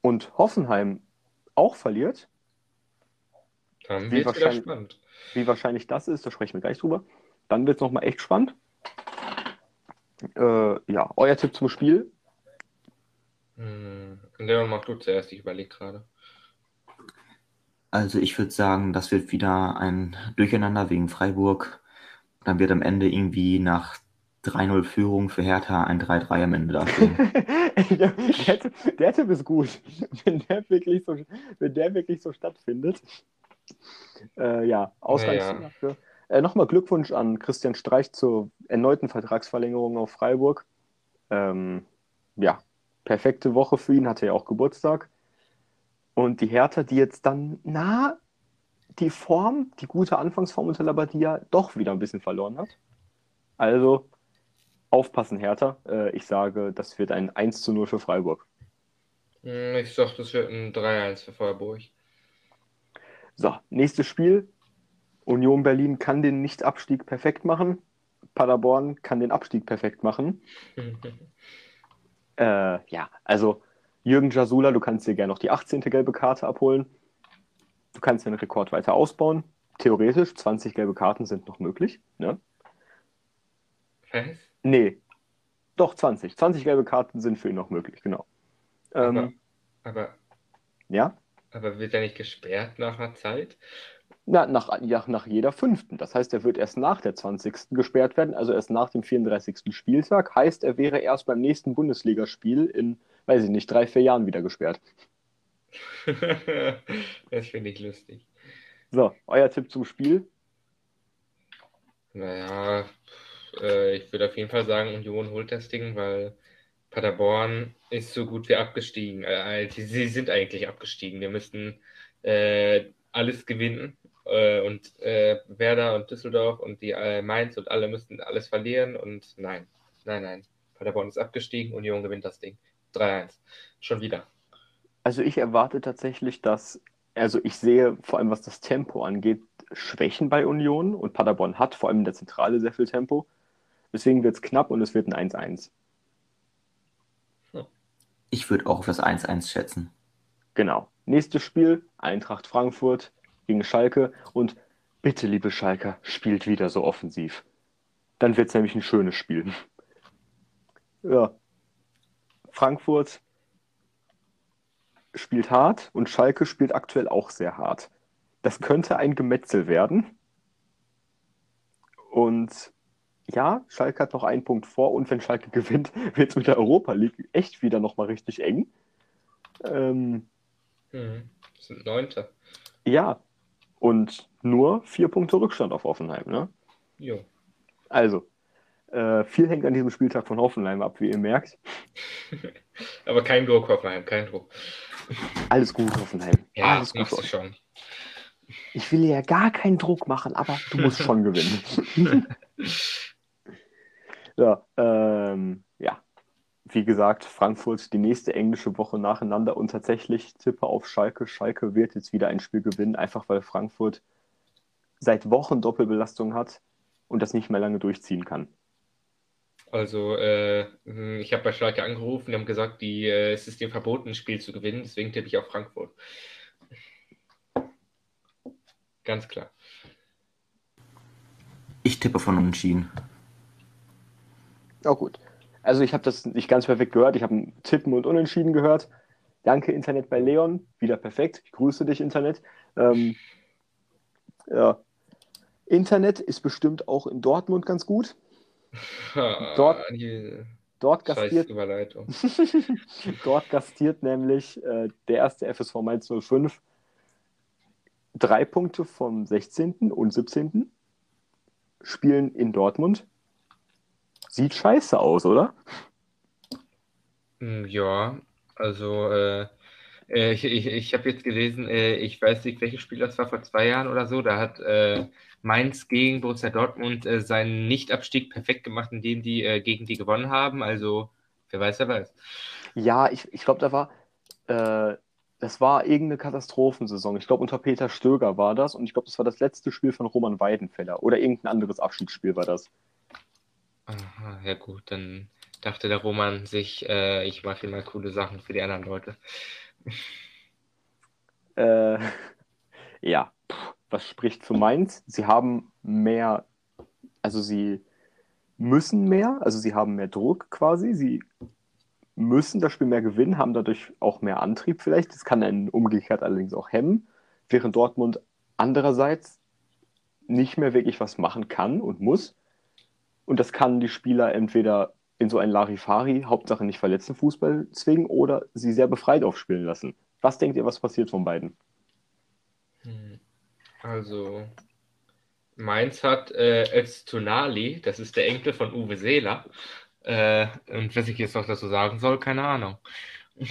und Hoffenheim auch verliert, dann wie, wahrscheinlich, spannend. wie wahrscheinlich das ist, da sprechen wir gleich drüber, dann wird es nochmal echt spannend. Äh, ja, euer Tipp zum Spiel? Hm, Leon, mach du zuerst, ich überlege gerade. Also ich würde sagen, das wird wieder ein Durcheinander wegen Freiburg. Dann wird am Ende irgendwie nach 3-0 Führung für Hertha, ein 3-3 am Ende dafür. der, der, der Tipp ist gut, wenn der wirklich so, wenn der wirklich so stattfindet. Äh, ja, Ausgangsszenario. Äh, Nochmal Glückwunsch an Christian Streich zur erneuten Vertragsverlängerung auf Freiburg. Ähm, ja, perfekte Woche für ihn, hatte ja auch Geburtstag. Und die Hertha, die jetzt dann, na, die Form, die gute Anfangsform unter Labadia doch wieder ein bisschen verloren hat. Also aufpassen, Hertha. Äh, ich sage, das wird ein 1 zu 0 für Freiburg. Hm, Ich sag, das wird ein 3-1 für Freiburg. So, nächstes Spiel. Union Berlin kann den Nicht-Abstieg perfekt machen. Paderborn kann den Abstieg perfekt machen. Äh, ja, also Jürgen Jasula, du kannst dir gerne noch die 18. gelbe Karte abholen. Du kannst den Rekord weiter ausbauen. Theoretisch, 20 gelbe Karten sind noch möglich. Ne? Was? Nee, doch 20. 20 gelbe Karten sind für ihn noch möglich, genau. Aber, Ähm, aber, ja, aber wird er nicht gesperrt nach einer Zeit? Na, nach, ja, nach jeder fünften. Das heißt, er wird erst nach der 20. gesperrt werden, also erst nach dem 34. Spieltag. Heißt, er wäre erst beim nächsten Bundesligaspiel in, weiß ich nicht, drei, vier Jahren wieder gesperrt. Das finde ich lustig. So, euer Tipp zum Spiel? Naja, äh, ich würde auf jeden Fall sagen, Union holt das Ding, weil Paderborn ist so gut wie abgestiegen. Äh, äh, sie sind eigentlich abgestiegen. Wir müssten äh, alles gewinnen. Äh, und äh, Werder und Düsseldorf und die äh, Mainz und alle müssten alles verlieren. Und nein, nein, nein. Paderborn ist abgestiegen, Union gewinnt das Ding. 3-1. Schon wieder. Also ich erwarte tatsächlich, dass, also ich sehe vor allem, was das Tempo angeht, Schwächen bei Union und Paderborn hat vor allem in der Zentrale sehr viel Tempo. Deswegen wird es knapp und es wird ein 1-1. Ich würde auch auf das 1-1 schätzen. Genau. Nächstes Spiel, Eintracht Frankfurt gegen Schalke. Und bitte, liebe Schalker, spielt wieder so offensiv. Dann wird es nämlich ein schönes Spiel. Ja. Frankfurt spielt hart und Schalke spielt aktuell auch sehr hart. Das könnte ein Gemetzel werden. Und ja, Schalke hat noch einen Punkt vor und wenn Schalke gewinnt, wird es mit der Europa League echt wieder nochmal richtig eng. Ähm, Hm. Das sind Neunte. ja, und nur vier Punkte Rückstand auf Hoffenheim. Ne? Jo. Also, äh, viel hängt an diesem Spieltag von Hoffenheim ab, wie ihr merkt. Aber kein Druck, Hoffenheim, kein Druck. Alles gut, Hoffenheim. Ja, Alles das gut. machst du schon. Ich will ja gar keinen Druck machen, aber du musst schon gewinnen. ja, ähm, ja, wie gesagt, Frankfurt die nächste englische Woche nacheinander und tatsächlich tippe auf Schalke. Schalke wird jetzt wieder ein Spiel gewinnen, einfach weil Frankfurt seit Wochen Doppelbelastung hat und das nicht mehr lange durchziehen kann. Also, äh, ich habe bei Schalke angerufen, die haben gesagt, die, äh, es ist dir verboten, ein Spiel zu gewinnen, deswegen tippe ich auf Frankfurt. Ganz klar. Ich tippe von Unentschieden. Oh gut. Also ich habe das nicht ganz perfekt gehört. Ich habe Tippen und Unentschieden gehört. Danke, Internet bei Leon. Wieder perfekt. Ich grüße dich, Internet. Ähm, ja. Internet ist bestimmt auch in Dortmund ganz gut. Dort- die Dort gastiert, dort gastiert nämlich äh, der erste FSV Mainz 05 drei Punkte vom 16. und 17. Spielen in Dortmund. Sieht scheiße aus, oder? Hm, Ja, also äh, äh, ich, ich, ich habe jetzt gelesen, äh, ich weiß nicht, welches Spiel das war, vor zwei Jahren oder so, da hat äh, Mainz gegen Borussia Dortmund äh, seinen Nichtabstieg perfekt gemacht, indem die äh, gegen die gewonnen haben. Also, wer weiß, wer weiß. Ja, ich, ich glaube, da war, das war irgendeine Katastrophensaison. Ich glaube, unter Peter Stöger war das und ich glaube, das war das letzte Spiel von Roman Weidenfeller oder irgendein anderes Abschiedsspiel war das. Aha, ja gut, dann dachte der Roman sich, äh, ich mache hier mal coole Sachen für die anderen Leute. Äh, ja, was spricht für Mainz? Sie haben mehr, also sie müssen mehr, also sie haben mehr Druck quasi. Sie müssen das Spiel mehr gewinnen, haben dadurch auch mehr Antrieb vielleicht. Das kann einen umgekehrt allerdings auch hemmen, während Dortmund andererseits nicht mehr wirklich was machen kann und muss. Und das kann die Spieler entweder in so ein Larifari, Hauptsache nicht verletzten Fußball zwingen oder sie sehr befreit aufspielen lassen. Was denkt ihr, was passiert von beiden? Hm. Also, Mainz hat äh, Öztunali, das ist der Enkel von Uwe Seeler. Äh, und was ich jetzt noch dazu sagen soll, keine Ahnung.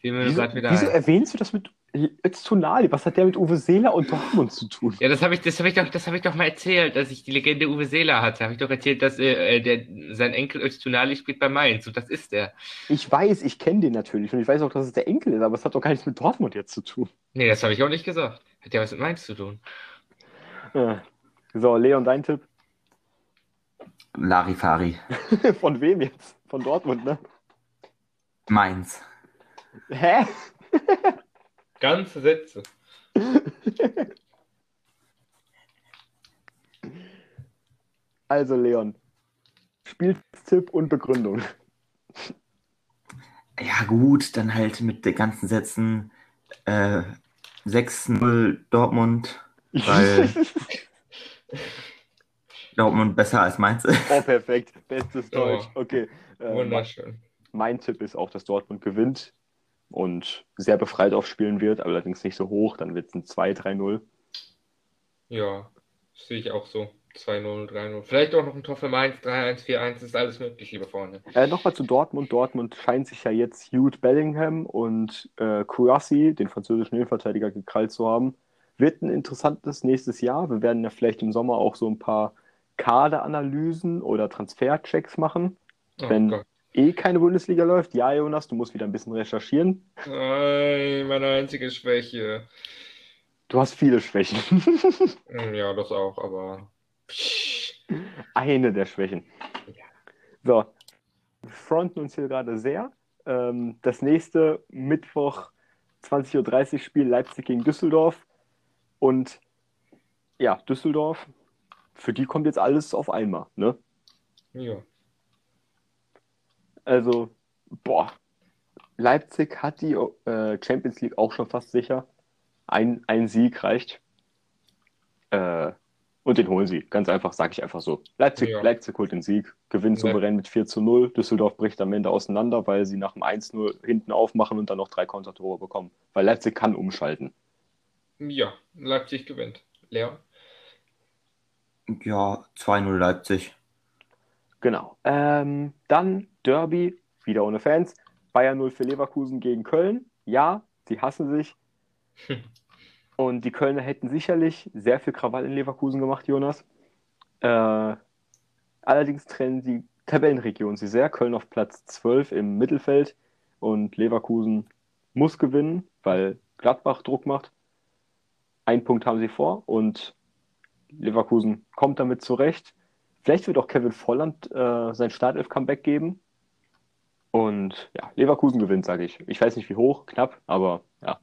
Wieso, wieso erwähnst du das mit Öztunali? Was hat der mit Uwe Seeler und Dortmund zu tun? Ja, das habe ich, hab ich, doch, hab ich doch mal erzählt, dass ich die Legende Uwe Seeler hatte. Habe ich doch erzählt, dass äh, der, sein Enkel Öztunali spielt bei Mainz und das ist der. Ich weiß, ich kenne den natürlich und ich weiß auch, dass es der Enkel ist, aber es hat doch gar nichts mit Dortmund jetzt zu tun. Nee, das habe ich auch nicht gesagt. Hat ja was mit Mainz zu tun. Ja. So, Leon, dein Tipp? Larifari. Von wem jetzt? Von Dortmund, ne? Mainz. Hä? Ganze Sätze. Also, Leon. Spieltipp und Begründung. Ja, gut, dann halt mit den ganzen Sätzen äh, 6-0 Dortmund, weil Dortmund besser als Mainz ist. Oh, perfekt. Bestes Deutsch. Oh, okay. Äh, Wunderschön. Mein Tipp ist auch, dass Dortmund gewinnt und sehr befreit aufspielen wird, allerdings nicht so hoch. Dann wird es ein 2-3-0. Ja, sehe ich auch so. 2-0, 3-0. Vielleicht auch noch ein Tor für Mainz, 3-1, 4-1, ist alles möglich, lieber Freunde. Äh, Nochmal zu Dortmund. Dortmund scheint sich ja jetzt Jude Bellingham und äh, Kouassi, den französischen Innenverteidiger, gekrallt zu haben. Wird ein interessantes nächstes Jahr. Wir werden ja vielleicht im Sommer auch so ein paar Kaderanalysen oder Transferchecks machen. Oh wenn Gott. Eh keine Bundesliga läuft. Ja, Jonas, du musst wieder ein bisschen recherchieren. Nein, meine einzige Schwäche. Du hast viele Schwächen. ja, das auch, aber eine der Schwächen. So, wir fronten uns hier gerade sehr. Ähm, das nächste Mittwoch 20.30 Uhr Spiel Leipzig gegen Düsseldorf. Und ja, Düsseldorf, für die kommt jetzt alles auf einmal, ne? Ja. Also, boah, Leipzig hat die äh, Champions League auch schon fast sicher. Ein, ein Sieg reicht. Äh, und den holen sie. Ganz einfach, sage ich einfach so. Leipzig, ja. Leipzig holt den Sieg, gewinnt souverän mit 4 zu 0. Düsseldorf bricht am Ende auseinander, weil sie nach dem 1-0 hinten aufmachen und dann noch drei Kontertore bekommen. Weil Leipzig kann umschalten. Ja, Leipzig gewinnt. Leon? Ja, 2-0 Leipzig. Genau. Ähm, dann Derby, wieder ohne Fans. Bayern 0 für Leverkusen gegen Köln. Ja, sie hassen sich. Und die Kölner hätten sicherlich sehr viel Krawall in Leverkusen gemacht, Jonas. Äh, allerdings trennen die Tabellenregionen sie sehr. Köln auf Platz 12 im Mittelfeld und Leverkusen muss gewinnen, weil Gladbach Druck macht. Ein Punkt haben sie vor und Leverkusen kommt damit zurecht. Vielleicht wird auch Kevin Volland äh, sein Startelf-Comeback geben. Und ja, Leverkusen gewinnt, sage ich. Ich weiß nicht wie hoch, knapp, aber ja.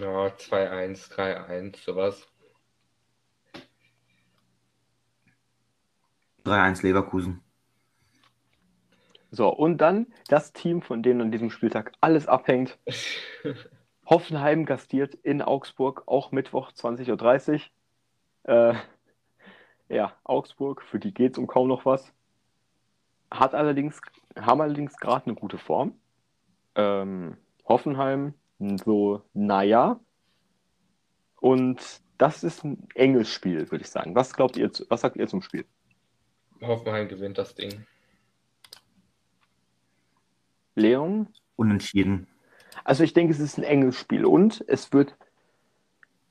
Ja, 2-1, 3-1, sowas. 3-1 Leverkusen. So, und dann das Team, von dem an diesem Spieltag alles abhängt. Hoffenheim gastiert in Augsburg, auch Mittwoch 20.30 Uhr. Äh, ja, Augsburg, für die geht es um kaum noch was. Hat allerdings, haben allerdings gerade eine gute Form. Ähm, Hoffenheim so, naja. Und das ist ein enges Spiel, würde ich sagen. Was glaubt ihr, was sagt ihr zum Spiel? Hoffenheim gewinnt das Ding. Leon? Unentschieden. Also ich denke, es ist ein enges Spiel und es wird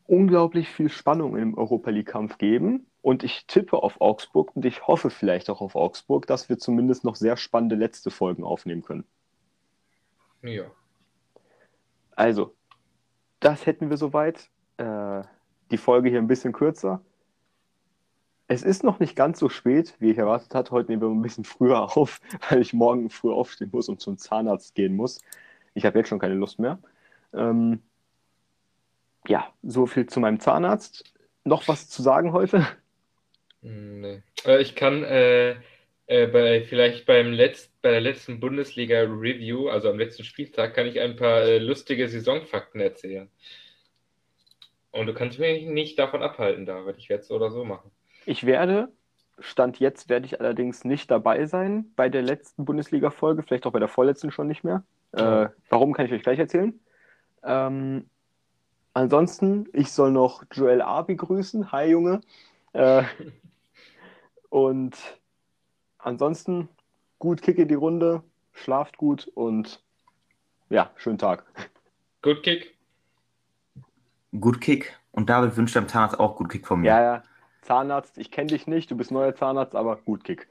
unglaublich viel Spannung im Europa League-Kampf geben. Und ich tippe auf Augsburg und ich hoffe vielleicht auch auf Augsburg, dass wir zumindest noch sehr spannende letzte Folgen aufnehmen können. Ja. Also, das hätten wir soweit. Äh, die Folge hier ein bisschen kürzer. Es ist noch nicht ganz so spät, wie ich erwartet hatte. Heute nehmen wir ein bisschen früher auf, weil ich morgen früh aufstehen muss und zum Zahnarzt gehen muss. Ich habe jetzt schon keine Lust mehr. Ähm, ja, so viel zu meinem Zahnarzt. Noch was zu sagen heute? Nee. Äh, ich kann äh, äh, bei, vielleicht beim Letz-, bei der letzten Bundesliga-Review, also am letzten Spieltag, kann ich ein paar äh, lustige Saisonfakten erzählen. Und du kannst mich nicht davon abhalten, David. Ich werde es so oder so machen. Ich werde, Stand jetzt werde ich allerdings nicht dabei sein bei der letzten Bundesliga-Folge, vielleicht auch bei der vorletzten schon nicht mehr. Äh, warum kann ich euch gleich erzählen? Ähm, ansonsten, ich soll noch Joel Abi grüßen. Hi, Junge. äh, und ansonsten gut Kick in die Runde, schlaft gut und ja, schönen Tag. Gut Kick. Gut Kick. Und David wünscht dem Zahnarzt auch gut Kick von mir. Ja, ja. Zahnarzt, ich kenne dich nicht, du bist neuer Zahnarzt, aber gut Kick.